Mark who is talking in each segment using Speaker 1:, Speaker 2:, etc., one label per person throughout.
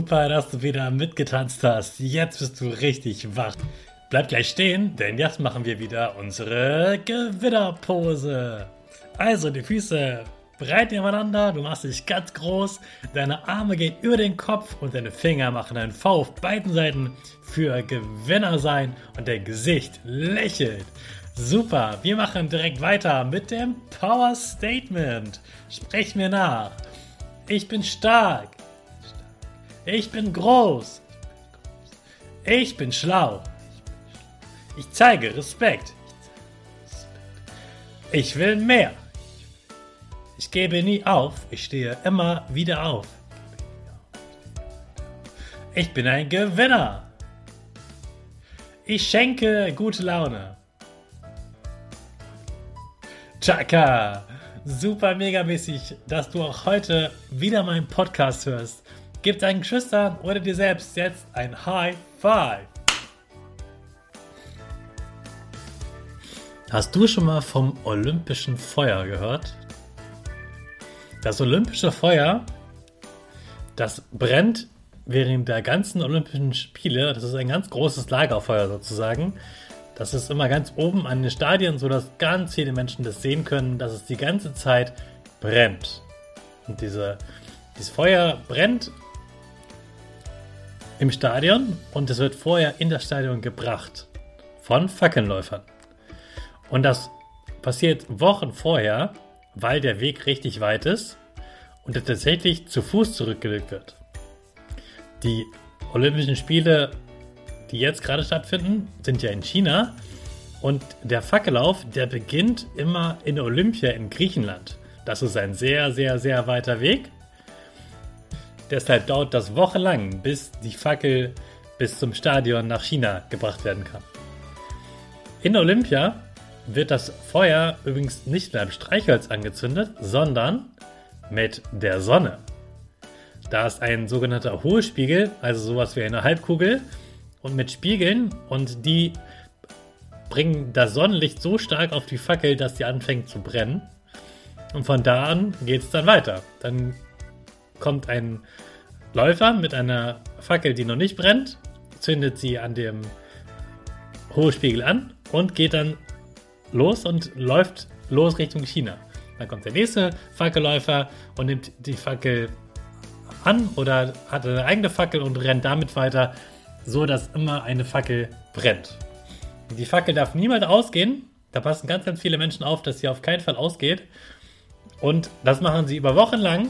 Speaker 1: Super, dass du wieder mitgetanzt hast. Jetzt bist du richtig wach. Bleib gleich stehen, denn jetzt machen wir wieder unsere Gewitterpose. Also die Füße breit nebeneinander, du machst dich ganz groß, deine Arme gehen über den Kopf und deine Finger machen einen V auf beiden Seiten für Gewinner sein und dein Gesicht lächelt. Super, wir machen direkt weiter mit dem Power Statement. Sprech mir nach. Ich bin stark. Ich bin groß. Ich bin schlau. Ich zeige Respekt. Ich will mehr. Ich gebe nie auf. Ich stehe immer wieder auf. Ich bin ein Gewinner. Ich schenke gute Laune. Chaka! Super megamäßig, dass du auch heute wieder meinen Podcast hörst. Gib deinen Geschwistern oder dir selbst jetzt ein High Five. Hast du schon mal vom Olympischen Feuer gehört? Das Olympische Feuer, das brennt während der ganzen Olympischen Spiele. Das ist ein ganz großes Lagerfeuer sozusagen. Das ist immer ganz oben an den Stadien, sodass ganz viele Menschen das sehen können, dass es die ganze Zeit brennt. Und diese, dieses Feuer brennt im Stadion und es wird vorher in das Stadion gebracht von Fackelläufern. Und das passiert Wochen vorher, weil der Weg richtig weit ist und er tatsächlich zu Fuß zurückgelegt wird. Die Olympischen Spiele, die jetzt gerade stattfinden, sind ja in China und der Fackellauf, der beginnt immer in Olympia in Griechenland. Das ist ein sehr, sehr, sehr weiter Weg Deshalb dauert das wochenlang, bis die Fackel bis zum Stadion nach China gebracht werden kann. In Olympia wird das Feuer übrigens nicht mit einem Streichholz angezündet, sondern mit der Sonne. Da ist ein sogenannter Hohlspiegel, also sowas wie eine Halbkugel, und mit Spiegeln und die bringen das Sonnenlicht so stark auf die Fackel, dass sie anfängt zu brennen. Und von da an geht es dann weiter. Dann kommt ein Läufer mit einer Fackel, die noch nicht brennt, zündet sie an dem Hohlspiegel an und geht dann los und läuft los Richtung China. Dann kommt der nächste Fackelläufer und nimmt die Fackel an oder hat eine eigene Fackel und rennt damit weiter, so dass immer eine Fackel brennt. Die Fackel darf niemals ausgehen. Da passen ganz, ganz viele Menschen auf, dass sie auf keinen Fall ausgeht. Und das machen sie über Wochen lang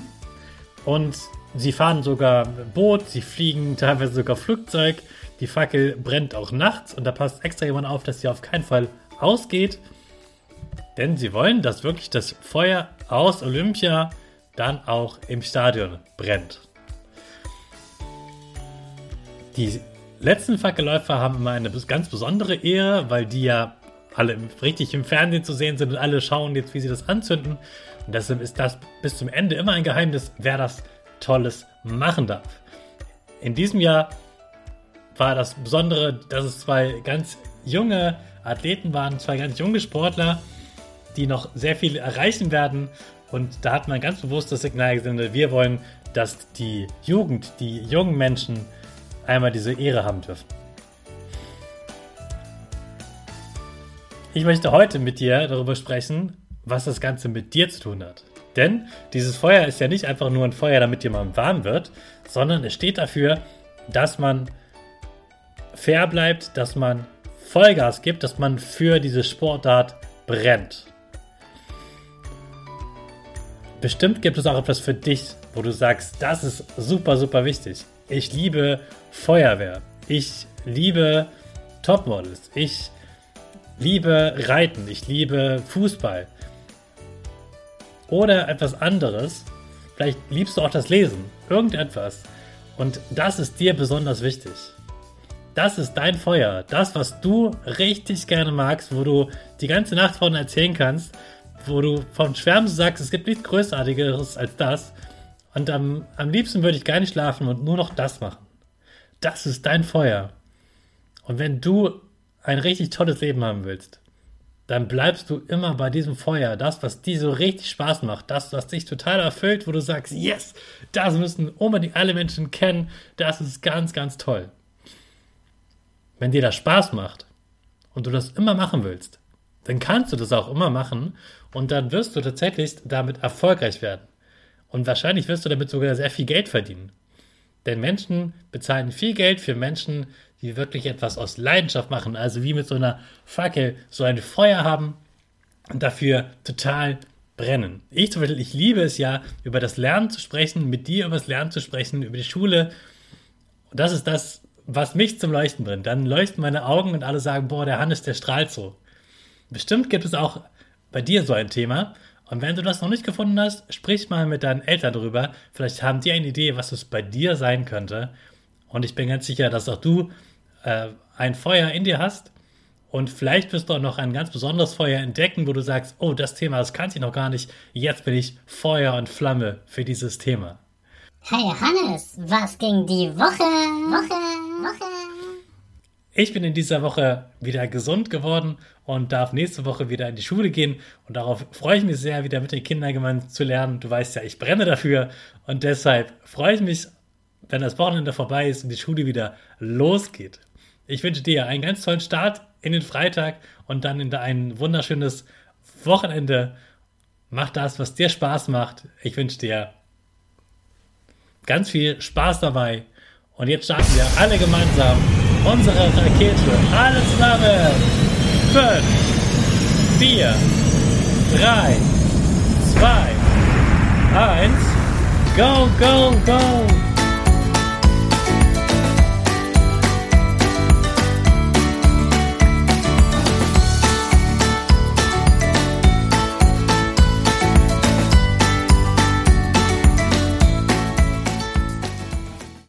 Speaker 1: und sie fahren sogar Boot, sie fliegen teilweise sogar Flugzeug. Die Fackel brennt auch nachts und da passt extra jemand auf, dass sie auf keinen Fall ausgeht. Denn sie wollen, dass wirklich das Feuer aus Olympia dann auch im Stadion brennt. Die letzten Fackelläufer haben immer eine ganz besondere Ehre, weil die ja alle richtig im Fernsehen zu sehen sind und alle schauen jetzt, wie sie das anzünden. Und deshalb ist das bis zum Ende immer ein Geheimnis, wer das Tolles machen darf. In diesem Jahr war das Besondere, dass es zwei ganz junge Athleten waren, zwei ganz junge Sportler, die noch sehr viel erreichen werden. Und da hat man ganz bewusst das Signal gesendet, wir wollen, dass die Jugend, die jungen Menschen einmal diese Ehre haben dürfen. Ich möchte heute mit dir darüber sprechen, was das Ganze mit dir zu tun hat. Denn dieses Feuer ist ja nicht einfach nur ein Feuer, damit jemand warm wird, sondern es steht dafür, dass man fair bleibt, dass man Vollgas gibt, dass man für diese Sportart brennt. Bestimmt gibt es auch etwas für dich, wo du sagst, das ist super, super wichtig. Ich liebe Feuerwehr. Ich liebe Topmodels. Ich liebe Reiten. Ich liebe Fußball. Oder etwas anderes. Vielleicht liebst du auch das Lesen. Irgendetwas. Und das ist dir besonders wichtig. Das ist dein Feuer. Das, was du richtig gerne magst, wo du die ganze Nacht von erzählen kannst, wo du von Schwärmen sagst, es gibt nichts Größartigeres als das. Und am, am liebsten würde ich gar nicht schlafen und nur noch das machen. Das ist dein Feuer. Und wenn du ein richtig tolles Leben haben willst, dann bleibst du immer bei diesem Feuer. Das, was dir so richtig Spaß macht, das, was dich total erfüllt, wo du sagst, yes, das müssen unbedingt alle Menschen kennen, das ist ganz, ganz toll. Wenn dir das Spaß macht und du das immer machen willst, dann kannst du das auch immer machen und dann wirst du tatsächlich damit erfolgreich werden. Und wahrscheinlich wirst du damit sogar sehr viel Geld verdienen. Denn Menschen bezahlen viel Geld für Menschen, die wirklich etwas aus Leidenschaft machen, also wie mit so einer Fackel so ein Feuer haben und dafür total brennen. Ich zum Beispiel, ich liebe es ja, über das Lernen zu sprechen, mit dir über das Lernen zu sprechen, über die Schule. Und das ist das, was mich zum Leuchten bringt. Dann leuchten meine Augen und alle sagen, boah, der Hannes, der strahlt so. Bestimmt gibt es auch bei dir so ein Thema. Und wenn du das noch nicht gefunden hast, sprich mal mit deinen Eltern drüber. Vielleicht haben die eine Idee, was es bei dir sein könnte. Und ich bin ganz sicher, dass auch du äh, ein Feuer in dir hast. Und vielleicht wirst du auch noch ein ganz besonderes Feuer entdecken, wo du sagst, oh, das Thema, das kannte ich noch gar nicht. Jetzt bin ich Feuer und Flamme für dieses Thema.
Speaker 2: Hey Hannes, was ging die Woche? Woche, Woche.
Speaker 1: Ich bin in dieser Woche wieder gesund geworden und darf nächste Woche wieder in die Schule gehen. Und darauf freue ich mich sehr, wieder mit den Kindern gemeinsam zu lernen. Du weißt ja, ich brenne dafür. Und deshalb freue ich mich, wenn das Wochenende vorbei ist und die Schule wieder losgeht. Ich wünsche dir einen ganz tollen Start in den Freitag und dann in ein wunderschönes Wochenende. Mach das, was dir Spaß macht. Ich wünsche dir ganz viel Spaß dabei. Und jetzt starten wir alle gemeinsam unsere Rakete. Alle zusammen. 5, 4, 3, 2, 1. Go, go, go!